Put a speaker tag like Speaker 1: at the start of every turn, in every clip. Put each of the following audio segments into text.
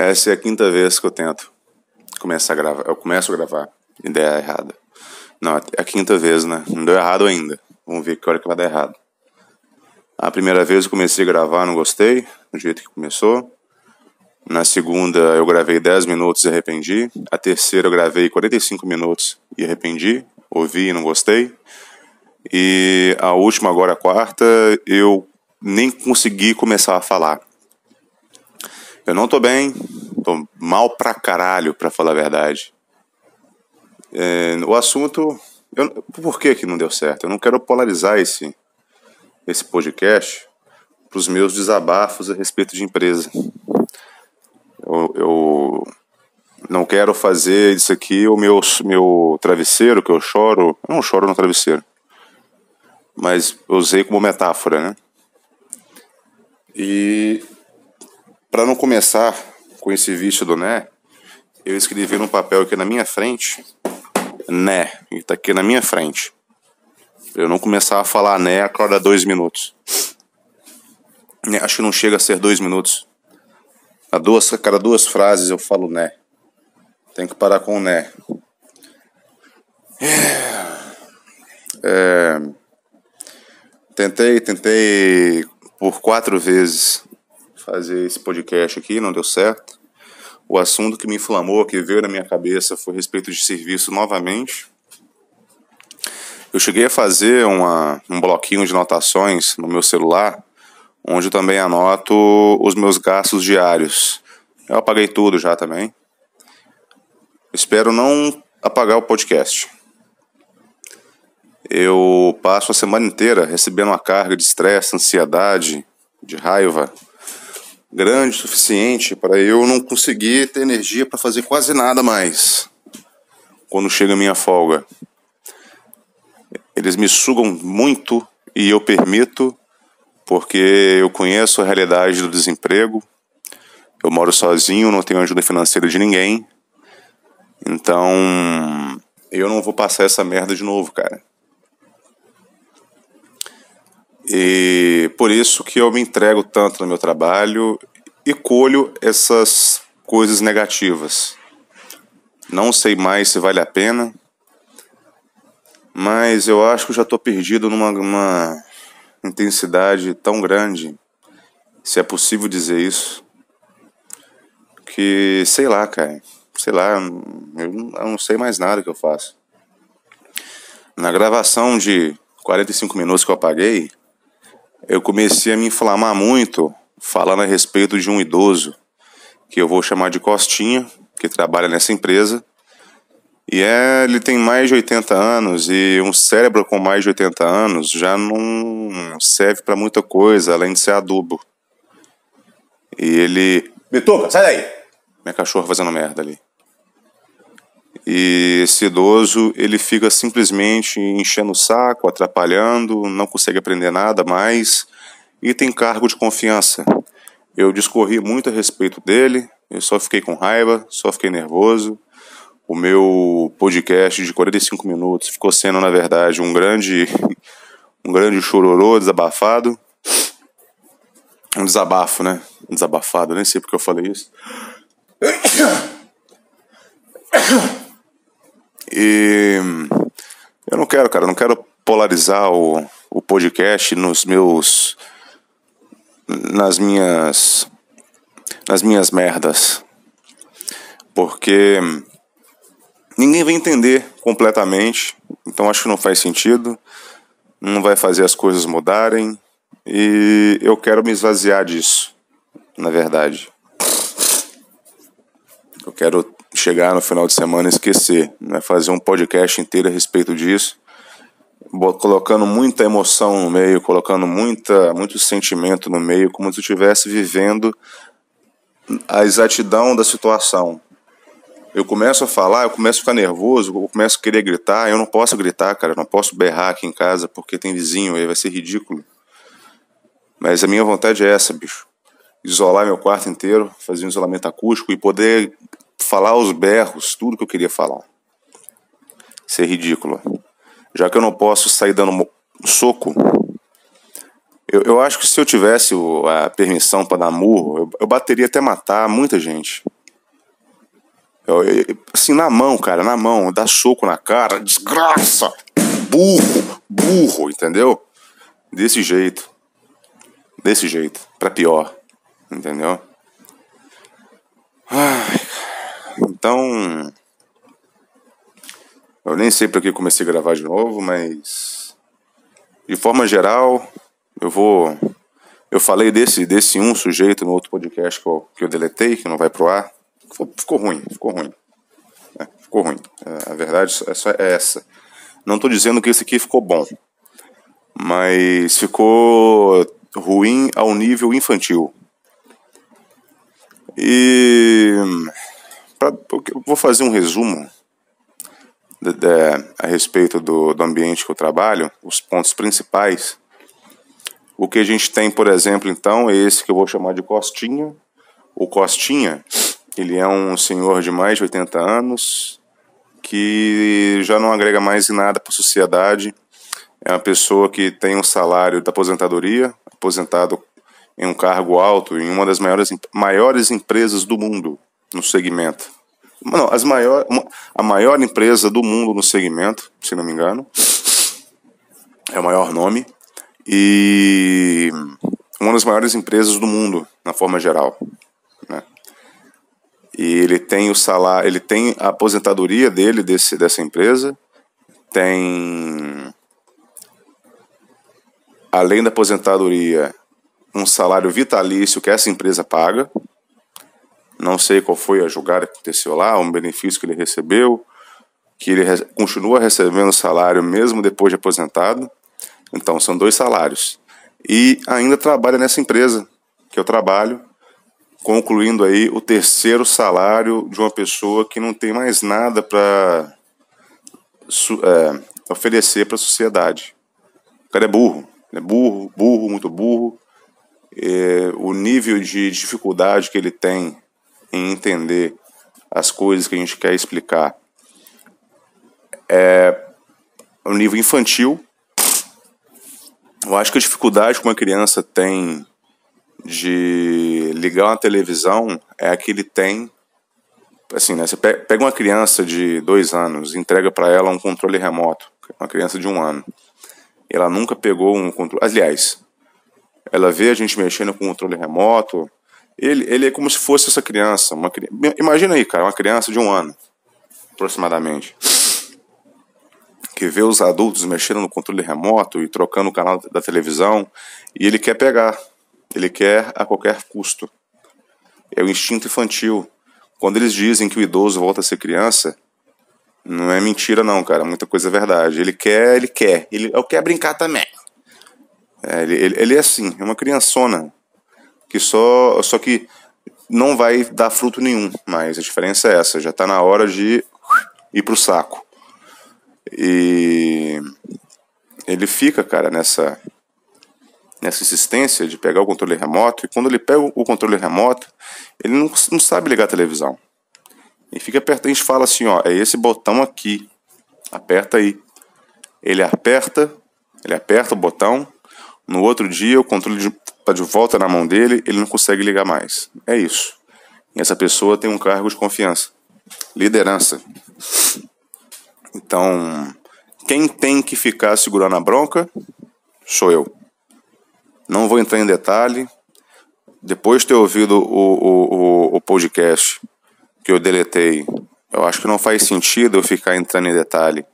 Speaker 1: Essa é a quinta vez que eu tento começar a gravar. Eu começo a gravar der errada. Não, é a quinta vez, né? Não deu errado ainda. Vamos ver que hora que vai dar errado. A primeira vez eu comecei a gravar, não gostei, do jeito que começou. Na segunda eu gravei 10 minutos e arrependi. A terceira eu gravei 45 minutos e arrependi. Ouvi e não gostei. E a última, agora a quarta, eu nem consegui começar a falar. Eu não tô bem, tô mal pra caralho, pra falar a verdade. É, o assunto. Eu, por que que não deu certo? Eu não quero polarizar esse, esse podcast para os meus desabafos a respeito de empresa. Eu, eu, não quero fazer isso aqui o meu, meu travesseiro, que eu choro. Eu não choro no travesseiro. Mas usei como metáfora, né? E para não começar com esse vício do né, eu escrevi num papel aqui na minha frente, né, e tá aqui na minha frente. Eu não começar a falar né a cada dois minutos. Né, acho que não chega a ser dois minutos. A, duas, a cada duas frases eu falo né. Tem que parar com o né. É, tentei, tentei por quatro vezes fazer esse podcast aqui, não deu certo. O assunto que me inflamou, que veio na minha cabeça, foi a respeito de serviço novamente. Eu cheguei a fazer uma, um bloquinho de anotações no meu celular, onde eu também anoto os meus gastos diários. Eu apaguei tudo já também. Espero não apagar o podcast. Eu passo a semana inteira recebendo uma carga de estresse, ansiedade, de raiva, grande o suficiente para eu não conseguir ter energia para fazer quase nada mais quando chega a minha folga. Eles me sugam muito e eu permito porque eu conheço a realidade do desemprego. Eu moro sozinho, não tenho ajuda financeira de ninguém. Então, eu não vou passar essa merda de novo, cara. E por isso que eu me entrego tanto no meu trabalho e colho essas coisas negativas. Não sei mais se vale a pena, mas eu acho que já estou perdido numa, numa intensidade tão grande, se é possível dizer isso, que sei lá, cara, sei lá, eu não sei mais nada que eu faço. Na gravação de 45 minutos que eu apaguei, eu comecei a me inflamar muito falando a respeito de um idoso que eu vou chamar de Costinha, que trabalha nessa empresa. E é, ele tem mais de 80 anos e um cérebro com mais de 80 anos já não serve para muita coisa, além de ser adubo. E ele. Bituca, sai daí! Minha cachorra fazendo merda ali. E esse idoso, ele fica simplesmente enchendo o saco, atrapalhando, não consegue aprender nada mais e tem cargo de confiança. Eu discorri muito a respeito dele, eu só fiquei com raiva, só fiquei nervoso. O meu podcast de 45 minutos ficou sendo, na verdade, um grande um grande chororô desabafado. Um desabafo, né? Desabafado, nem sei porque eu falei isso. E eu não quero, cara, não quero polarizar o, o podcast nos meus. nas minhas. nas minhas merdas. Porque ninguém vai entender completamente, então acho que não faz sentido, não vai fazer as coisas mudarem e eu quero me esvaziar disso, na verdade. Eu quero chegar no final de semana e esquecer, né? fazer um podcast inteiro a respeito disso, colocando muita emoção no meio, colocando muita, muito sentimento no meio, como se estivesse vivendo a exatidão da situação. Eu começo a falar, eu começo a ficar nervoso, eu começo a querer gritar, eu não posso gritar, cara, eu não posso berrar aqui em casa porque tem vizinho aí, vai ser ridículo. Mas a minha vontade é essa, bicho. Isolar meu quarto inteiro, fazer um isolamento acústico e poder falar aos berros tudo que eu queria falar. Isso é ridículo. Já que eu não posso sair dando soco, Eu, eu acho que se eu tivesse a permissão para dar murro, eu, eu, bateria até matar muita gente. Eu, assim, na mão, cara, na mão, dar soco na cara, desgraça, burro, burro, entendeu? Desse jeito. Desse jeito, para pior, entendeu? Ai, então, eu nem sei para que comecei a gravar de novo, mas de forma geral, eu vou. Eu falei desse, desse um sujeito no outro podcast que eu, que eu deletei, que não vai pro ar. Ficou, ruim, ficou ruim. É, ficou ruim. É, a verdade é, só, é essa. Não estou dizendo que esse aqui ficou bom, mas ficou ruim ao nível infantil. E pra, eu vou fazer um resumo de, de, a respeito do, do ambiente que eu trabalho, os pontos principais o que a gente tem, por exemplo, então, é esse que eu vou chamar de Costinha. O Costinha, ele é um senhor de mais de 80 anos que já não agrega mais em nada para a sociedade. É uma pessoa que tem um salário da aposentadoria, aposentado em um cargo alto em uma das maiores, maiores empresas do mundo no segmento. Não, as maior, a maior empresa do mundo no segmento, se não me engano. É o maior nome e uma das maiores empresas do mundo, na forma geral. Né? E ele tem o salário, ele tem a aposentadoria dele desse, dessa empresa, tem além da aposentadoria um salário vitalício que essa empresa paga. Não sei qual foi a julgada que aconteceu lá, um benefício que ele recebeu, que ele continua recebendo salário mesmo depois de aposentado. Então, são dois salários. E ainda trabalha nessa empresa que eu trabalho, concluindo aí o terceiro salário de uma pessoa que não tem mais nada para é, oferecer para a sociedade. O cara é burro, é burro, burro, muito burro. É, o nível de dificuldade que ele tem em entender as coisas que a gente quer explicar é um nível infantil eu acho que a dificuldade que uma criança tem de ligar uma televisão é a que ele tem. Assim, né? Você pega uma criança de dois anos, entrega para ela um controle remoto, uma criança de um ano. Ela nunca pegou um controle. Aliás, ela vê a gente mexendo com o controle remoto. Ele, ele é como se fosse essa criança. Uma, imagina aí, cara, uma criança de um ano, aproximadamente que vê os adultos mexendo no controle remoto e trocando o canal da televisão e ele quer pegar, ele quer a qualquer custo. É o instinto infantil. Quando eles dizem que o idoso volta a ser criança, não é mentira não, cara, muita coisa é verdade. Ele quer, ele quer, ele eu quero brincar também. É, ele, ele, ele é assim, é uma criançona que só, só que não vai dar fruto nenhum, mas a diferença é essa, já está na hora de ir pro saco. E ele fica, cara, nessa nessa insistência de pegar o controle remoto, e quando ele pega o controle remoto, ele não, não sabe ligar a televisão. E fica apertando, a gente fala assim, ó, é esse botão aqui, aperta aí. Ele aperta, ele aperta o botão, no outro dia o controle está de volta na mão dele, ele não consegue ligar mais. É isso. E essa pessoa tem um cargo de confiança. Liderança. Então, quem tem que ficar segurando a bronca sou eu. Não vou entrar em detalhe. Depois de ter ouvido o, o, o podcast que eu deletei, eu acho que não faz sentido eu ficar entrando em detalhe,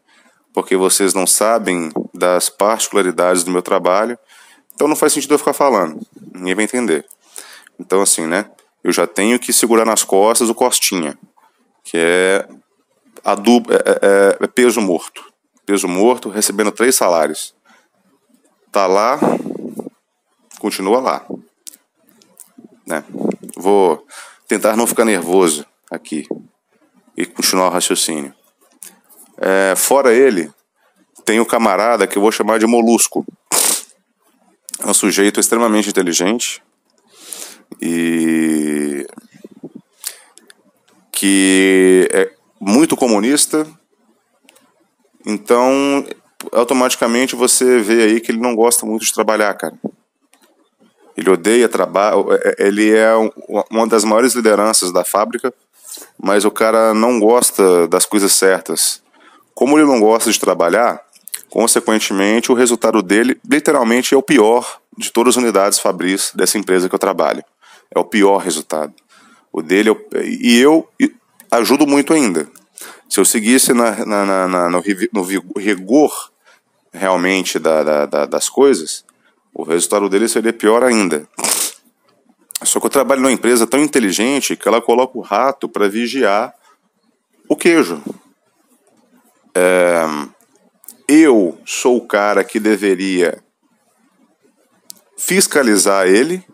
Speaker 1: porque vocês não sabem das particularidades do meu trabalho, então não faz sentido eu ficar falando. Ninguém vai entender. Então, assim, né? Eu já tenho que segurar nas costas o Costinha, que é adubo, é, é, é peso morto. Peso morto, recebendo três salários. Tá lá, continua lá. Né? Vou tentar não ficar nervoso aqui e continuar o raciocínio. É, fora ele, tem o camarada que eu vou chamar de Molusco. É um sujeito extremamente inteligente e que é, muito comunista. Então, automaticamente você vê aí que ele não gosta muito de trabalhar, cara. Ele odeia trabalho, é, é, ele é uma das maiores lideranças da fábrica, mas o cara não gosta das coisas certas. Como ele não gosta de trabalhar, consequentemente o resultado dele literalmente é o pior de todas as unidades Fabris dessa empresa que eu trabalho. É o pior resultado. O dele é e eu ajudo muito ainda. Se eu seguisse na, na, na, no, rigor realmente da, da, das coisas, o resultado dele seria pior ainda. Só que eu trabalho numa empresa tão inteligente que ela coloca o rato para vigiar o queijo. É, eu sou o cara que deveria fiscalizar ele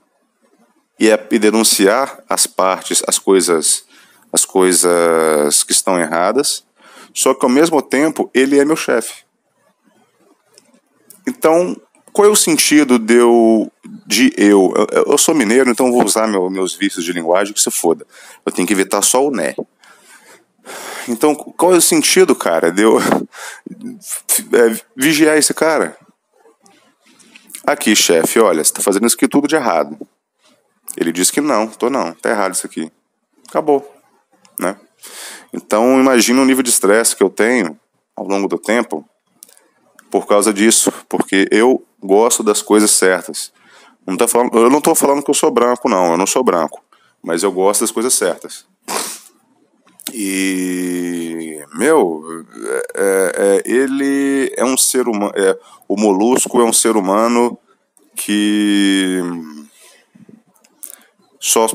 Speaker 1: e, é, e denunciar as partes, as coisas, as coisas que estão erradas. Só que ao mesmo tempo ele é meu chefe. Então qual é o sentido de eu. De eu, eu, eu sou mineiro, então vou usar meu, meus vícios de linguagem que se foda. Eu tenho que evitar só o né. Então, qual é o sentido, cara, de eu é, vigiar esse cara? Aqui, chefe, olha, você tá fazendo isso aqui tudo de errado. Ele disse que não, tô não, tá errado isso aqui. Acabou, né? Então, imagina o nível de estresse que eu tenho ao longo do tempo por causa disso, porque eu gosto das coisas certas. Não tá falando, eu não estou falando que eu sou branco, não, eu não sou branco, mas eu gosto das coisas certas. E, meu, é, é, é ele é um ser humano, é, o molusco é um ser humano que só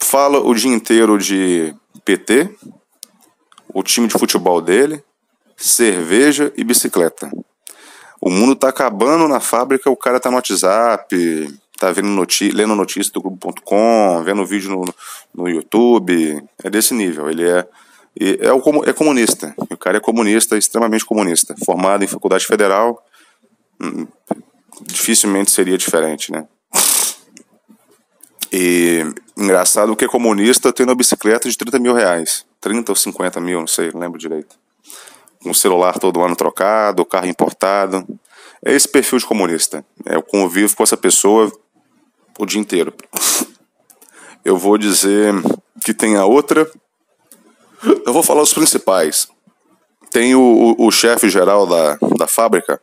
Speaker 1: fala o dia inteiro de PT, o time de futebol dele, cerveja e bicicleta. O mundo tá acabando na fábrica, o cara tá no WhatsApp, tá vendo noti lendo notícia do Globo.com, vendo vídeo no, no YouTube. É desse nível. Ele é, é, o, é comunista. O cara é comunista, extremamente comunista. Formado em faculdade federal, hum, dificilmente seria diferente, né? E engraçado que é comunista tendo uma bicicleta de 30 mil reais. 30 ou 50 mil, não sei, não lembro direito um celular todo ano trocado, carro importado. É esse perfil de comunista. É, eu convivo com essa pessoa o dia inteiro. Eu vou dizer que tem a outra. Eu vou falar os principais. Tem o, o, o chefe geral da, da fábrica,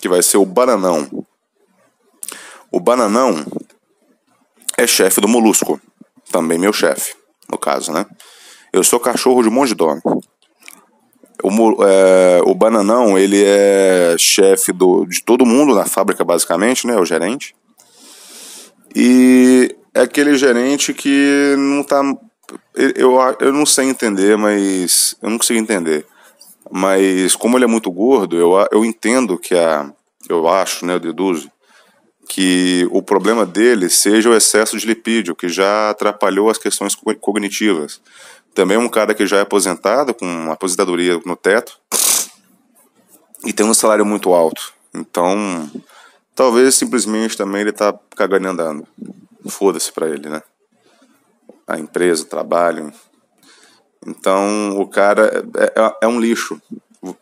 Speaker 1: que vai ser o Bananão. O Bananão é chefe do Molusco. Também meu chefe, no caso, né? Eu sou cachorro de monte de dono. O, é, o Bananão, ele é chefe do, de todo mundo na fábrica, basicamente, né? O gerente. E é aquele gerente que não tá. Eu, eu não sei entender, mas. Eu não consigo entender. Mas como ele é muito gordo, eu, eu entendo que a. Eu acho, né? Eu deduzo que o problema dele seja o excesso de lipídio, que já atrapalhou as questões cognitivas. Também é um cara que já é aposentado, com aposentadoria no teto, e tem um salário muito alto. Então, talvez simplesmente também ele tá cagando e andando. Foda-se pra ele, né? A empresa, o trabalho. Então, o cara é, é, é um lixo.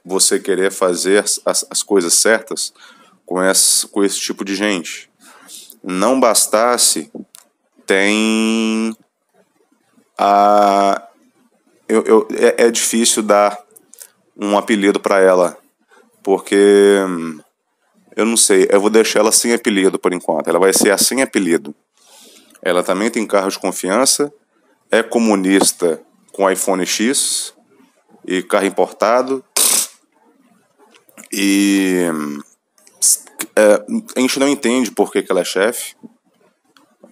Speaker 1: Você querer fazer as, as coisas certas com esse, com esse tipo de gente. Não bastasse, tem a eu, eu é, é, difícil dar um apelido para ela, porque hum, eu não sei, eu vou deixar ela sem apelido por enquanto. Ela vai ser assim apelido. Ela também tem carro de confiança, é comunista com iPhone X e carro importado. E é, a gente não entende por que, que ela é chefe.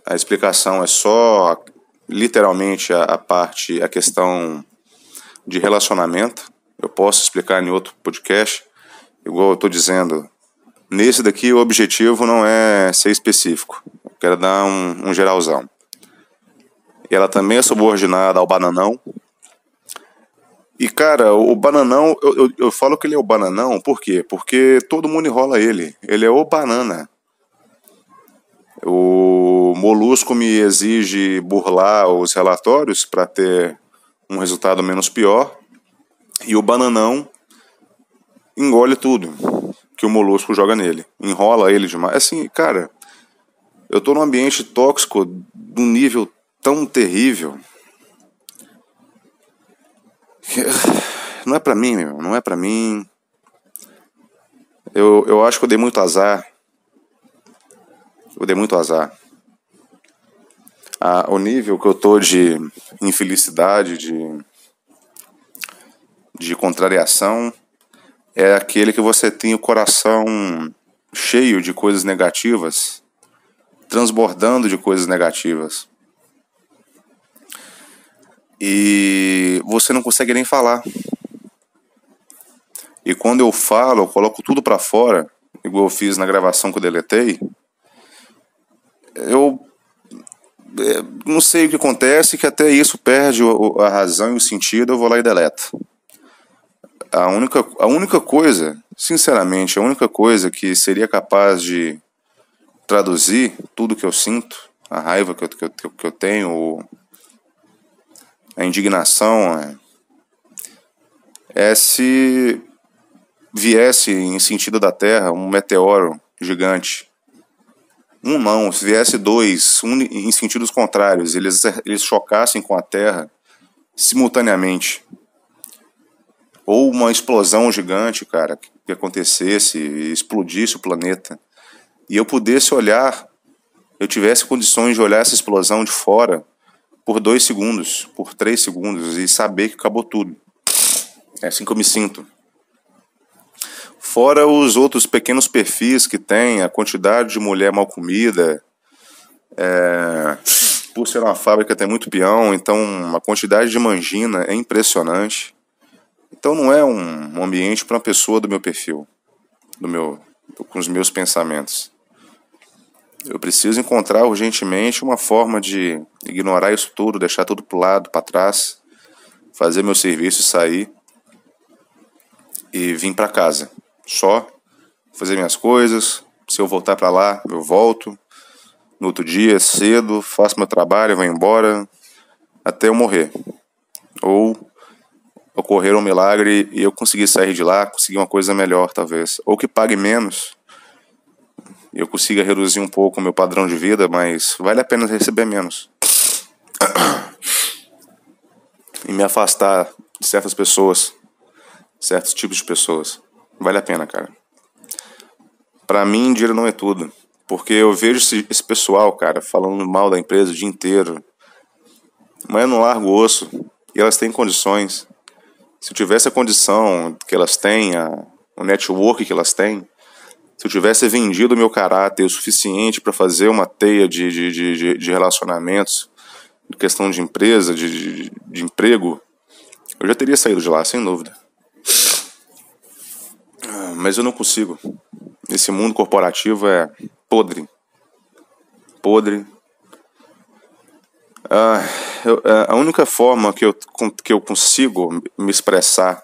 Speaker 1: A explicação é só literalmente a, a parte, a questão de relacionamento. Eu posso explicar em outro podcast, igual eu estou dizendo. Nesse daqui, o objetivo não é ser específico. Eu quero dar um, um geralzão. Ela também é subordinada ao bananão. E, cara, o bananão, eu, eu, eu falo que ele é o bananão, por quê? Porque todo mundo enrola ele. Ele é o banana. O Molusco me exige burlar os relatórios para ter um resultado menos pior. E o Bananão engole tudo que o Molusco joga nele. Enrola ele demais. Assim, cara, Eu tô num ambiente tóxico de um nível tão terrível. Não é para mim, meu, não é para mim. Eu, eu acho que eu dei muito azar. Eu dei muito azar. Ah, o nível que eu tô de infelicidade, de, de contrariação, é aquele que você tem o coração cheio de coisas negativas, transbordando de coisas negativas. E você não consegue nem falar. E quando eu falo, eu coloco tudo para fora, igual eu fiz na gravação que eu deletei. Eu é, não sei o que acontece, que até isso perde a razão e o sentido, eu vou lá e deleto. A única, a única coisa, sinceramente, a única coisa que seria capaz de traduzir tudo que eu sinto, a raiva que eu, que eu, que eu tenho, a indignação, é, é se viesse em sentido da Terra um meteoro gigante. Um não, se viesse dois, um em sentidos contrários, eles, eles chocassem com a Terra simultaneamente. Ou uma explosão gigante, cara, que acontecesse explodisse o planeta. E eu pudesse olhar, eu tivesse condições de olhar essa explosão de fora por dois segundos, por três segundos e saber que acabou tudo. É assim que eu me sinto. Fora os outros pequenos perfis que tem, a quantidade de mulher mal comida. É, por ser uma fábrica tem muito peão, então a quantidade de mangina é impressionante. Então não é um ambiente para uma pessoa do meu perfil, do meu, com os meus pensamentos. Eu preciso encontrar urgentemente uma forma de ignorar isso tudo, deixar tudo para lado, para trás, fazer meu serviço sair e vir para casa só, fazer minhas coisas. Se eu voltar para lá, eu volto. No outro dia, cedo, faço meu trabalho, vou embora até eu morrer. Ou ocorrer um milagre e eu conseguir sair de lá, conseguir uma coisa melhor, talvez. Ou que pague menos e eu consiga reduzir um pouco o meu padrão de vida, mas vale a pena receber menos. E me afastar de certas pessoas, certos tipos de pessoas. Vale a pena, cara. Para mim, dinheiro não é tudo. Porque eu vejo esse, esse, pessoal, cara, falando mal da empresa o dia inteiro. Mas eu não largo o osso. E elas têm condições. Se eu tivesse a condição que elas têm, a, o network que elas têm, se eu tivesse vendido meu caráter o suficiente para fazer uma teia de, de, de, de relacionamentos, de questão de empresa, de, de, de emprego, eu já teria saído de lá, sem dúvida mas eu não consigo. Esse mundo corporativo é podre. Podre. Ah, é, a única forma que eu, que eu consigo me expressar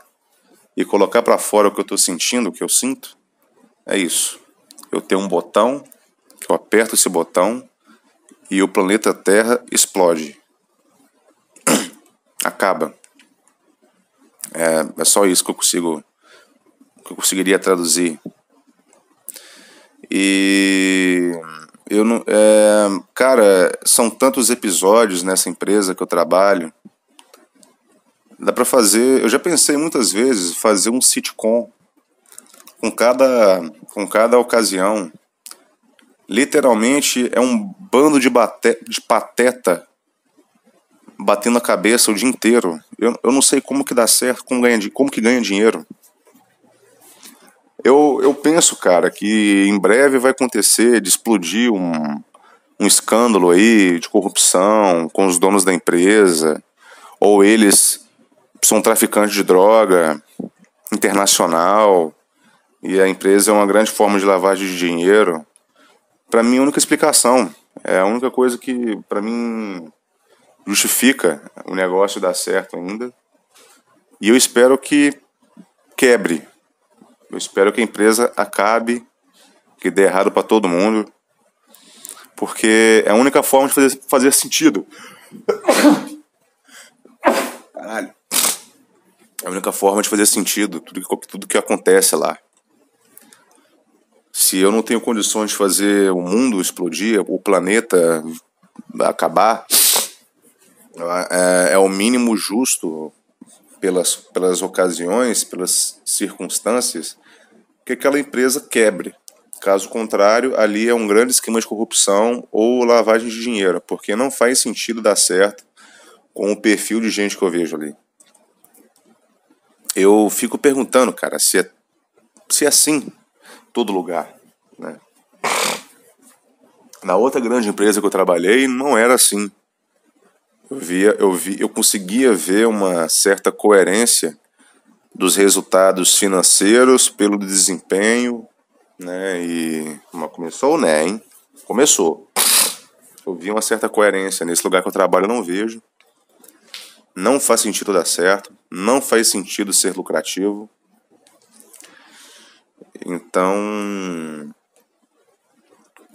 Speaker 1: e colocar para fora o que eu estou sentindo, o que eu sinto, é isso. Eu tenho um botão, eu aperto esse botão e o planeta Terra explode. Acaba. É, é só isso que eu consigo que eu conseguiria traduzir. E eu não, é, cara, são tantos episódios nessa empresa que eu trabalho. Dá para fazer, eu já pensei muitas vezes fazer um sitcom com cada com cada ocasião. Literalmente é um bando de, bate, de pateta batendo a cabeça o dia inteiro. Eu, eu não sei como que dá certo, como, ganha, como que ganha dinheiro. Eu, eu penso, cara, que em breve vai acontecer de explodir um, um escândalo aí de corrupção com os donos da empresa, ou eles são traficantes de droga internacional e a empresa é uma grande forma de lavagem de dinheiro. Para mim, a única explicação, é a única coisa que para mim justifica o negócio dar certo ainda. E eu espero que quebre eu espero que a empresa acabe, que dê errado para todo mundo, porque é a única forma de fazer, fazer sentido. Caralho. É a única forma de fazer sentido tudo que, tudo que acontece lá. se eu não tenho condições de fazer o mundo explodir, o planeta acabar, é, é o mínimo justo pelas, pelas ocasiões, pelas circunstâncias, que aquela empresa quebre. Caso contrário, ali é um grande esquema de corrupção ou lavagem de dinheiro, porque não faz sentido dar certo com o perfil de gente que eu vejo ali. Eu fico perguntando, cara, se é, se é assim todo lugar. Né? Na outra grande empresa que eu trabalhei, não era assim. Eu via, eu vi, eu conseguia ver uma certa coerência dos resultados financeiros pelo desempenho, né? E mas começou, né, hein? Começou. Eu vi uma certa coerência nesse lugar que eu trabalho, eu não vejo. Não faz sentido dar certo, não faz sentido ser lucrativo. Então,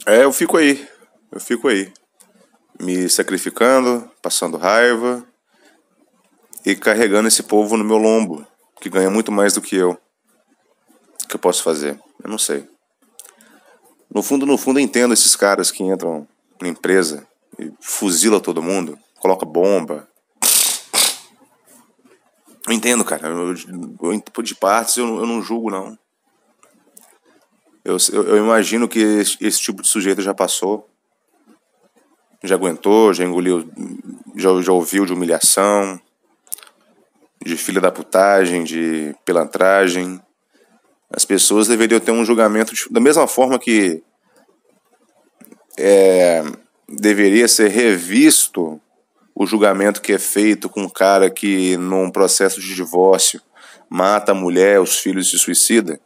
Speaker 1: é, eu fico aí. Eu fico aí me sacrificando, passando raiva e carregando esse povo no meu lombo, que ganha muito mais do que eu. O que eu posso fazer? Eu não sei. No fundo, no fundo, eu entendo esses caras que entram na empresa e fuzila todo mundo, coloca bomba. Eu entendo, cara. Eu, eu, de partes eu, eu não julgo, não. Eu, eu, eu imagino que esse, esse tipo de sujeito já passou já aguentou, já engoliu, já, já ouviu de humilhação, de filha da putagem, de pilantragem. As pessoas deveriam ter um julgamento de, da mesma forma que é, deveria ser revisto o julgamento que é feito com um cara que, num processo de divórcio, mata a mulher, os filhos se suicida.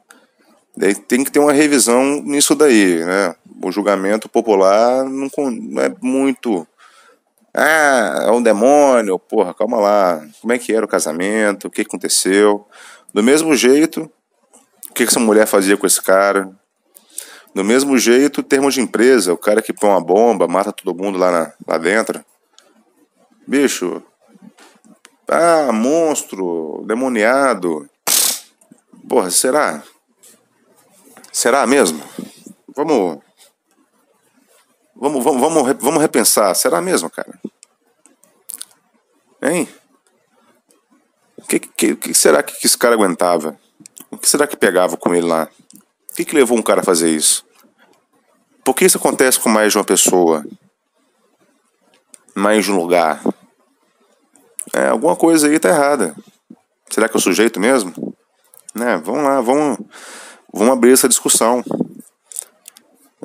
Speaker 1: Daí tem que ter uma revisão nisso daí, né? O julgamento popular não, não é muito. Ah, é um demônio, porra, calma lá. Como é que era o casamento? O que aconteceu? Do mesmo jeito, o que essa mulher fazia com esse cara? Do mesmo jeito, termos de empresa, o cara que põe uma bomba, mata todo mundo lá, na, lá dentro. Bicho, ah, monstro, demoniado. Porra, será? Será mesmo? Vamos. Vamos, vamos, vamos, vamos repensar. Será mesmo, cara? Hein? O que, que, que, será que esse cara aguentava? O que será que pegava com ele lá? O que, que levou um cara a fazer isso? Por que isso acontece com mais de uma pessoa? Mais de um lugar? É, alguma coisa aí tá errada. Será que é o sujeito mesmo? Né? Vamos lá, vamos vamos abrir essa discussão.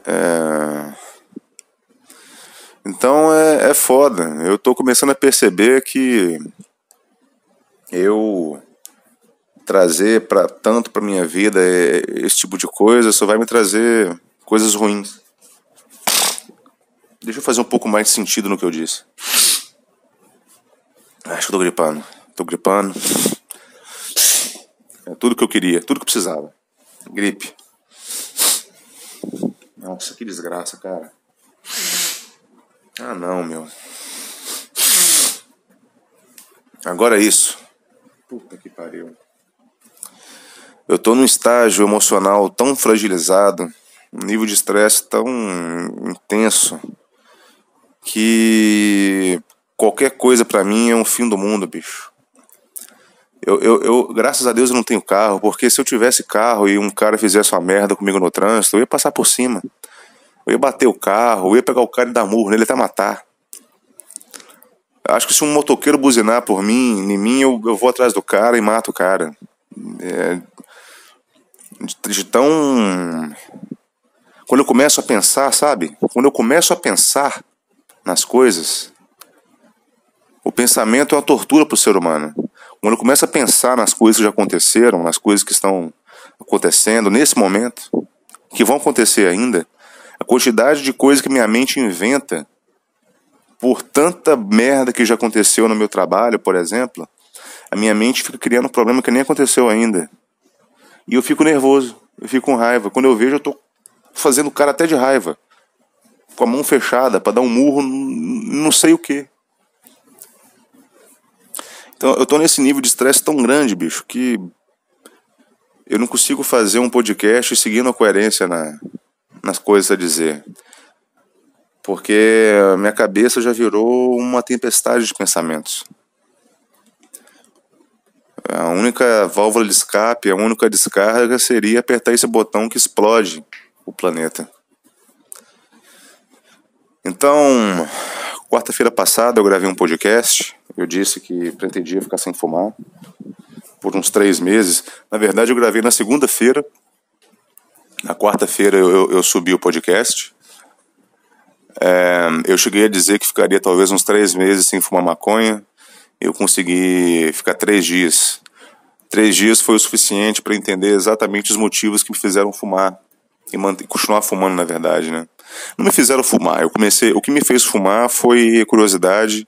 Speaker 1: É... Então é, é foda. Eu tô começando a perceber que eu trazer para tanto para minha vida esse tipo de coisa só vai me trazer coisas ruins. Deixa eu fazer um pouco mais de sentido no que eu disse. Acho que eu tô gripando. Tô gripando. É tudo que eu queria, tudo que eu precisava. Gripe. Nossa, que desgraça, cara. Ah, não, meu. Agora é isso. Puta que pariu. Eu tô num estágio emocional tão fragilizado, um nível de estresse tão intenso, que qualquer coisa para mim é um fim do mundo, bicho. Eu, eu, eu, graças a Deus eu não tenho carro, porque se eu tivesse carro e um cara fizesse uma merda comigo no trânsito, eu ia passar por cima. Eu ia bater o carro, eu ia pegar o cara e dar murro nele até matar. Acho que se um motoqueiro buzinar por mim, em mim, eu, eu vou atrás do cara e mato o cara. É, de, de tão. Quando eu começo a pensar, sabe? Quando eu começo a pensar nas coisas, o pensamento é uma tortura para o ser humano. Quando eu começo a pensar nas coisas que já aconteceram, nas coisas que estão acontecendo nesse momento, que vão acontecer ainda, a quantidade de coisas que minha mente inventa por tanta merda que já aconteceu no meu trabalho, por exemplo, a minha mente fica criando um problema que nem aconteceu ainda. E eu fico nervoso, eu fico com raiva. Quando eu vejo, eu tô fazendo o cara até de raiva, com a mão fechada, para dar um murro, não sei o que. Então eu tô nesse nível de estresse tão grande, bicho, que eu não consigo fazer um podcast seguindo a coerência na, nas coisas a dizer. Porque minha cabeça já virou uma tempestade de pensamentos. A única válvula de escape, a única descarga seria apertar esse botão que explode o planeta. Então, quarta-feira passada eu gravei um podcast. Eu disse que pretendia ficar sem fumar por uns três meses. Na verdade, eu gravei na segunda-feira. Na quarta-feira eu, eu, eu, subi o podcast. É, eu cheguei a dizer que ficaria talvez uns três meses sem fumar maconha. Eu consegui ficar três dias. Três dias foi o suficiente para entender exatamente os motivos que me fizeram fumar e continuar fumando, na verdade, né? Não me fizeram fumar. Eu comecei. O que me fez fumar foi curiosidade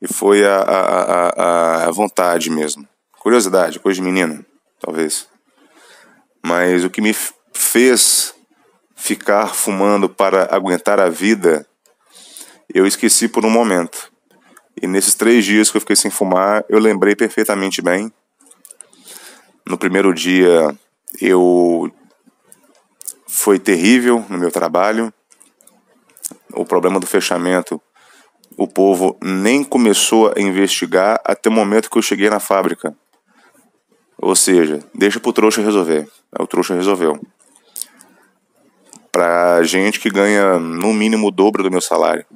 Speaker 1: e foi a, a, a, a vontade mesmo. Curiosidade, coisa de menina, talvez. Mas o que me fez ficar fumando para aguentar a vida, eu esqueci por um momento. E nesses três dias que eu fiquei sem fumar, eu lembrei perfeitamente bem. No primeiro dia, eu foi terrível no meu trabalho. O problema do fechamento, o povo nem começou a investigar até o momento que eu cheguei na fábrica. Ou seja, deixa pro trouxa resolver. O trouxa resolveu. Pra gente que ganha no mínimo o dobro do meu salário.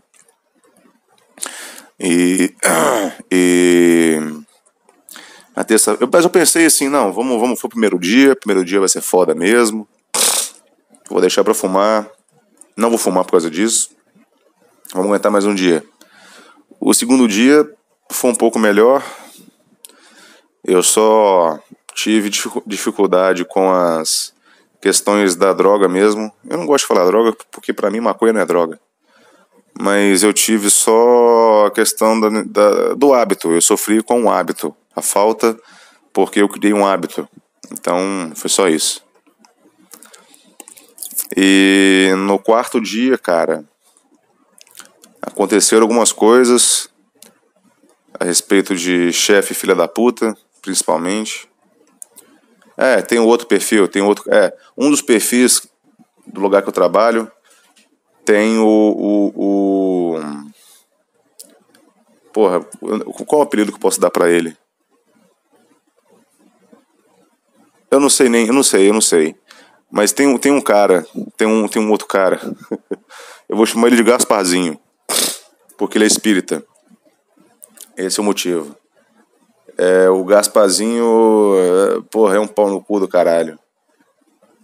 Speaker 1: E. E. Na terça, eu, mas eu pensei assim, não, vamos, vamos, foi o primeiro dia, primeiro dia vai ser foda mesmo. Vou deixar pra fumar. Não vou fumar por causa disso. Vamos aguentar mais um dia. O segundo dia foi um pouco melhor. Eu só tive dificuldade com as questões da droga mesmo. Eu não gosto de falar droga porque para mim maconha não é droga. Mas eu tive só a questão da, da, do hábito. Eu sofri com o hábito. A falta porque eu criei um hábito. Então foi só isso. E no quarto dia, cara, aconteceram algumas coisas a respeito de chefe filha da puta, principalmente. É, tem outro perfil, tem outro. É, um dos perfis do lugar que eu trabalho tem o. o, o porra, qual o apelido que eu posso dar para ele? Eu não sei nem, eu não sei, eu não sei. Mas tem, tem um cara, tem um, tem um outro cara. eu vou chamar ele de Gasparzinho, porque ele é espírita. Esse é o motivo. É, o Gasparzinho, é, porra, é um pau no cu do caralho.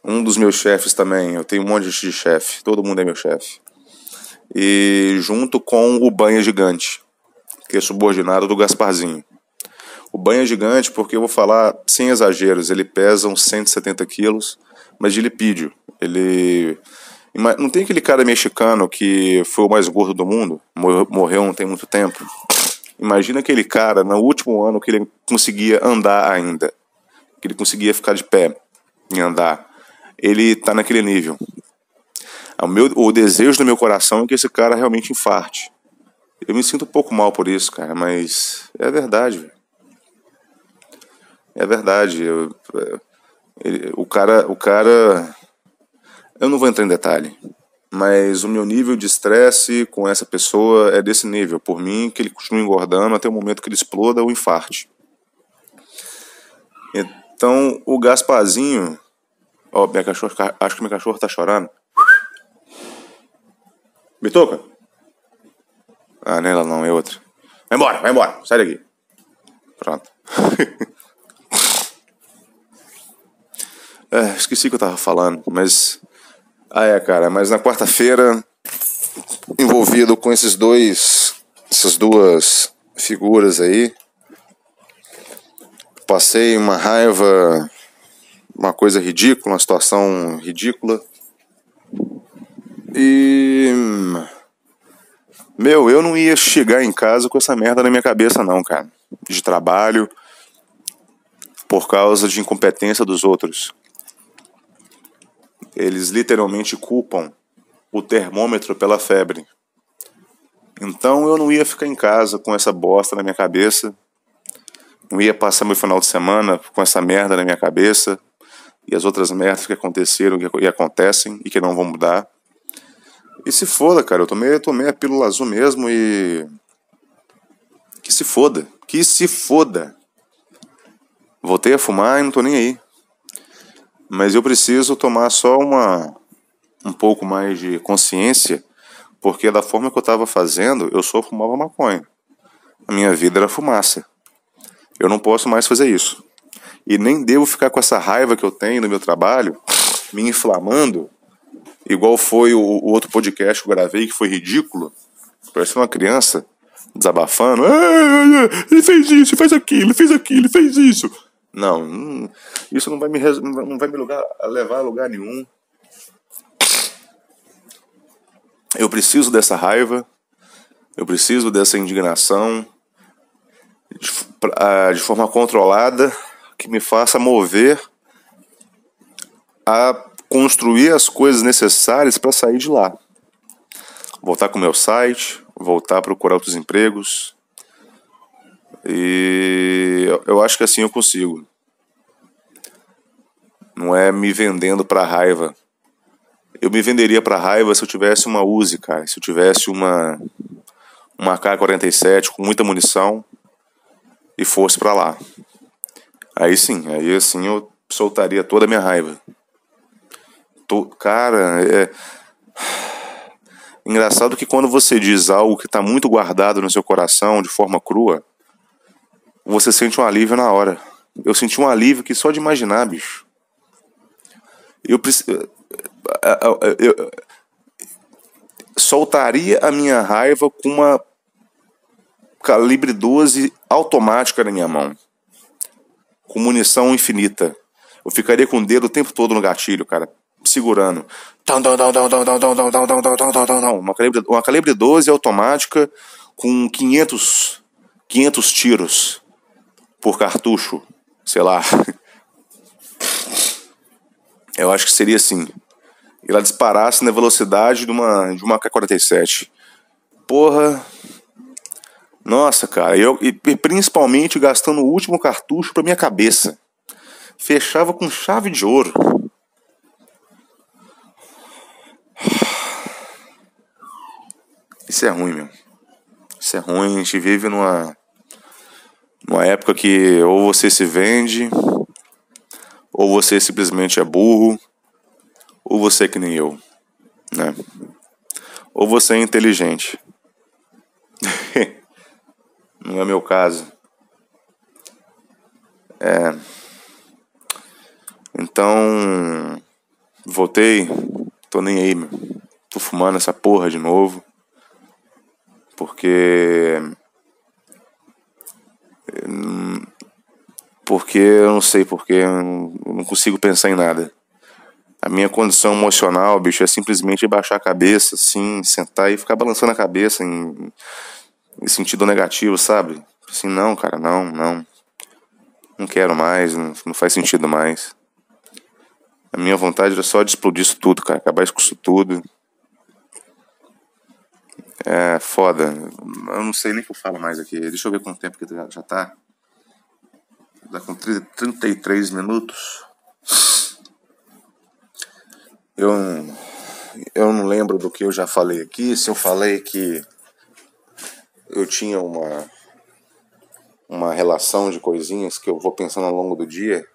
Speaker 1: Um dos meus chefes também, eu tenho um monte de chefe, todo mundo é meu chefe. E junto com o Banha Gigante, que é subordinado do Gasparzinho. O Banha Gigante, porque eu vou falar sem exageros, ele pesa uns 170 quilos, mas de lipídio. Ele. Não tem aquele cara mexicano que foi o mais gordo do mundo, morreu não tem muito tempo. Imagina aquele cara no último ano que ele conseguia andar ainda, que ele conseguia ficar de pé e andar. Ele está naquele nível. O, meu, o desejo do meu coração é que esse cara realmente infarte. Eu me sinto um pouco mal por isso, cara, mas é verdade. É verdade. Eu, ele, o cara, o cara, eu não vou entrar em detalhe, mas o meu nível de estresse com essa pessoa é desse nível. Por mim, que ele continue engordando até o momento que ele exploda ou infarte. Então, o Gasparzinho. Ó, minha cachorra, acho que minha cachorra tá chorando. Bitoca? Ah, não é ela não, é outra. Vai embora, vai embora, sai daqui. Pronto. é, esqueci o que eu tava falando, mas ah, é, cara, mas na quarta-feira, envolvido com esses dois, essas duas figuras aí, passei uma raiva, uma coisa ridícula, uma situação ridícula. E. Meu, eu não ia chegar em casa com essa merda na minha cabeça, não, cara. De trabalho, por causa de incompetência dos outros. Eles literalmente culpam o termômetro pela febre. Então eu não ia ficar em casa com essa bosta na minha cabeça, não ia passar meu final de semana com essa merda na minha cabeça, e as outras merdas que aconteceram e acontecem e que não vão mudar. E se foda, cara, eu tomei, eu tomei a pílula azul mesmo e. Que se foda. Que se foda. Voltei a fumar e não tô nem aí. Mas eu preciso tomar só uma. um pouco mais de consciência, porque da forma que eu tava fazendo, eu só fumava maconha. A minha vida era fumaça. Eu não posso mais fazer isso. E nem devo ficar com essa raiva que eu tenho no meu trabalho, me inflamando, igual foi o, o outro podcast que eu gravei, que foi ridículo. Parecendo uma criança desabafando. ele fez isso, fez aquilo, fez aquilo, fez isso. Não, hum, isso não vai me, não vai me lugar, levar a lugar nenhum. Eu preciso dessa raiva, eu preciso dessa indignação de, ah, de forma controlada que me faça mover a construir as coisas necessárias para sair de lá. Voltar com o meu site, voltar a procurar outros empregos. E eu acho que assim eu consigo. Não é me vendendo para raiva. Eu me venderia para raiva se eu tivesse uma Uzi, cara. Se eu tivesse uma uma K-47 com muita munição e fosse para lá. Aí sim, aí assim eu soltaria toda a minha raiva. Tô, cara, é. Engraçado que quando você diz algo que está muito guardado no seu coração de forma crua, você sente um alívio na hora. Eu senti um alívio que só de imaginar, bicho. Eu, eu, eu, soltaria a minha raiva com uma calibre 12 automática na minha mão com munição infinita. Eu ficaria com o dedo o tempo todo no gatilho, cara, segurando. Uma calibre, uma calibre 12 automática com 500, 500 tiros por cartucho, sei lá. Eu acho que seria assim. E ela disparasse na velocidade de uma, de uma K-47. Porra, nossa, cara, eu, e, e principalmente gastando o último cartucho para minha cabeça. Fechava com chave de ouro. Isso é ruim, meu. Isso é ruim. A gente vive numa, numa época que ou você se vende, ou você simplesmente é burro, ou você é que nem eu, né? Ou você é inteligente. Não é meu caso. É. Então, voltei, tô nem aí, meu. Tô fumando essa porra de novo. Porque. Porque eu não sei porque, eu não consigo pensar em nada. A minha condição emocional, bicho, é simplesmente baixar a cabeça, assim, sentar e ficar balançando a cabeça em, em sentido negativo, sabe? Assim, não, cara, não, não. Não quero mais, não, faz sentido mais. A minha vontade era só de explodir isso tudo, cara, acabar com isso tudo. É foda. Eu não sei nem o que eu falo mais aqui. Deixa eu ver quanto tempo que já, já tá. Dá com 33 minutos. Eu, eu não lembro do que eu já falei aqui. Se eu falei que eu tinha uma uma relação de coisinhas que eu vou pensando ao longo do dia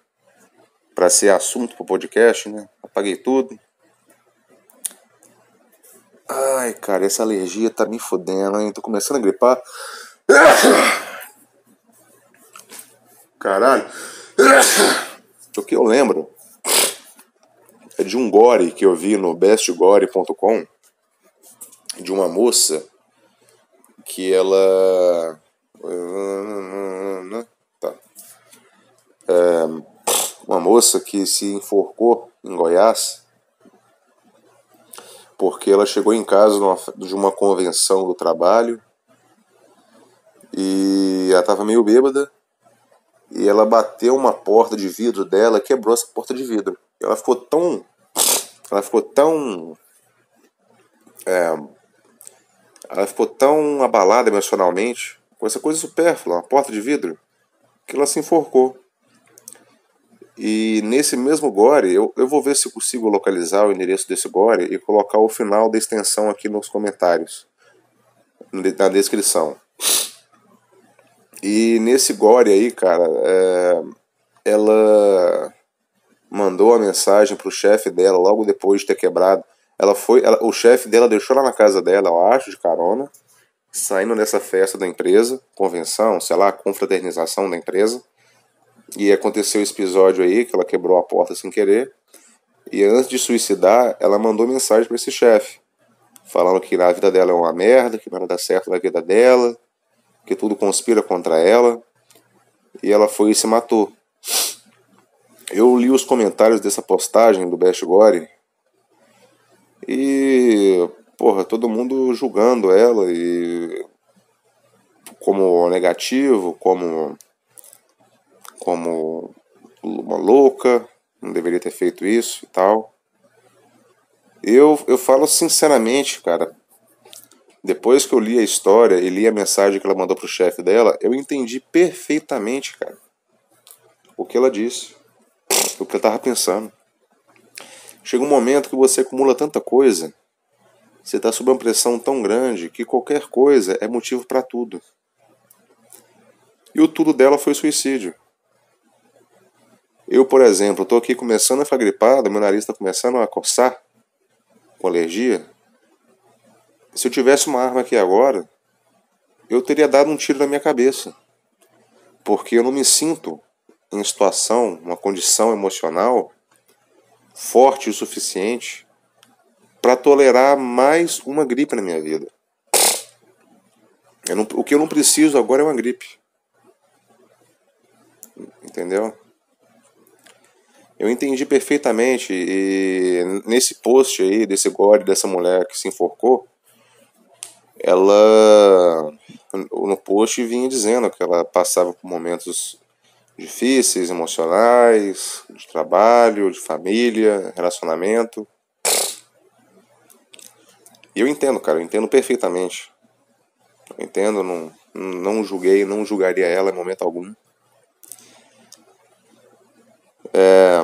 Speaker 1: para ser assunto pro podcast, né? Apaguei tudo. Ai, cara, essa alergia tá me fodendo, hein? Tô começando a gripar. Caralho. O que eu lembro é de um gore que eu vi no bestgore.com de uma moça que ela. Tá. É, uma moça que se enforcou em Goiás porque ela chegou em casa de uma convenção do trabalho e ela estava meio bêbada e ela bateu uma porta de vidro dela quebrou essa porta de vidro. Ela ficou tão. Ela ficou tão. É, ela ficou tão abalada emocionalmente com essa coisa supérflua, uma porta de vidro, que ela se enforcou. E nesse mesmo Gore, eu, eu vou ver se consigo localizar o endereço desse Gore e colocar o final da extensão aqui nos comentários, na descrição. E nesse Gore aí, cara, é, ela mandou a mensagem pro chefe dela logo depois de ter quebrado. Ela foi, ela, o chefe dela deixou lá na casa dela, eu acho, de carona, saindo dessa festa da empresa, convenção, sei lá, confraternização da empresa. E aconteceu esse episódio aí, que ela quebrou a porta sem querer. E antes de suicidar, ela mandou mensagem para esse chefe, falando que a vida dela é uma merda, que nada dá certo na vida dela, que tudo conspira contra ela. E ela foi e se matou. Eu li os comentários dessa postagem do Best Gore e, porra, todo mundo julgando ela e como negativo, como como uma louca, não deveria ter feito isso e tal. Eu, eu falo sinceramente, cara, depois que eu li a história e li a mensagem que ela mandou pro chefe dela, eu entendi perfeitamente, cara, o que ela disse, o que ela tava pensando. Chega um momento que você acumula tanta coisa, você está sob uma pressão tão grande que qualquer coisa é motivo para tudo. E o tudo dela foi suicídio. Eu, por exemplo, estou aqui começando a ficar gripado, meu nariz está começando a coçar com alergia. Se eu tivesse uma arma aqui agora, eu teria dado um tiro na minha cabeça. Porque eu não me sinto em situação, uma condição emocional forte o suficiente para tolerar mais uma gripe na minha vida. Não, o que eu não preciso agora é uma gripe. Entendeu? Eu entendi perfeitamente e nesse post aí, desse gore dessa mulher que se enforcou, ela no post vinha dizendo que ela passava por momentos difíceis, emocionais, de trabalho, de família, relacionamento. E eu entendo, cara, eu entendo perfeitamente. Eu entendo, não, não julguei, não julgaria ela em momento algum. É,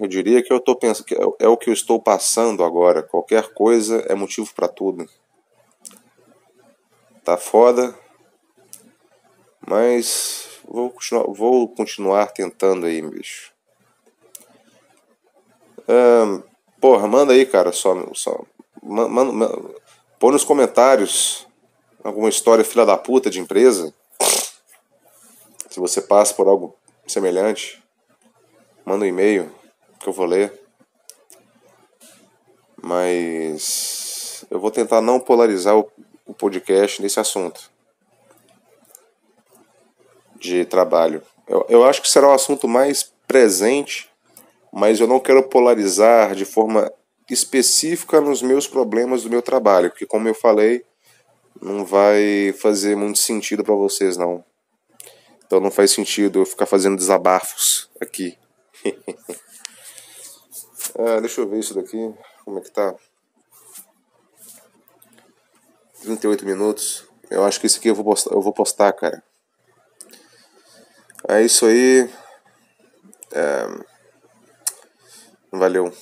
Speaker 1: eu diria que eu tô pensando é, é o que eu estou passando agora. Qualquer coisa é motivo para tudo. Tá foda, mas Vou continuar, vou continuar tentando aí, bicho. porra, manda aí, cara, só. só manda, põe nos comentários alguma história filha da puta de empresa. Se você passa por algo semelhante, manda um e-mail que eu vou ler. Mas eu vou tentar não polarizar o, o podcast nesse assunto de trabalho. Eu, eu acho que será o assunto mais presente, mas eu não quero polarizar de forma específica nos meus problemas do meu trabalho, porque como eu falei, não vai fazer muito sentido para vocês não. Então não faz sentido eu ficar fazendo desabafos aqui. Ah, deixa eu ver isso daqui, como é que tá? 38 minutos. Eu acho que esse aqui eu vou postar, eu vou postar, cara. É isso aí. É... Valeu.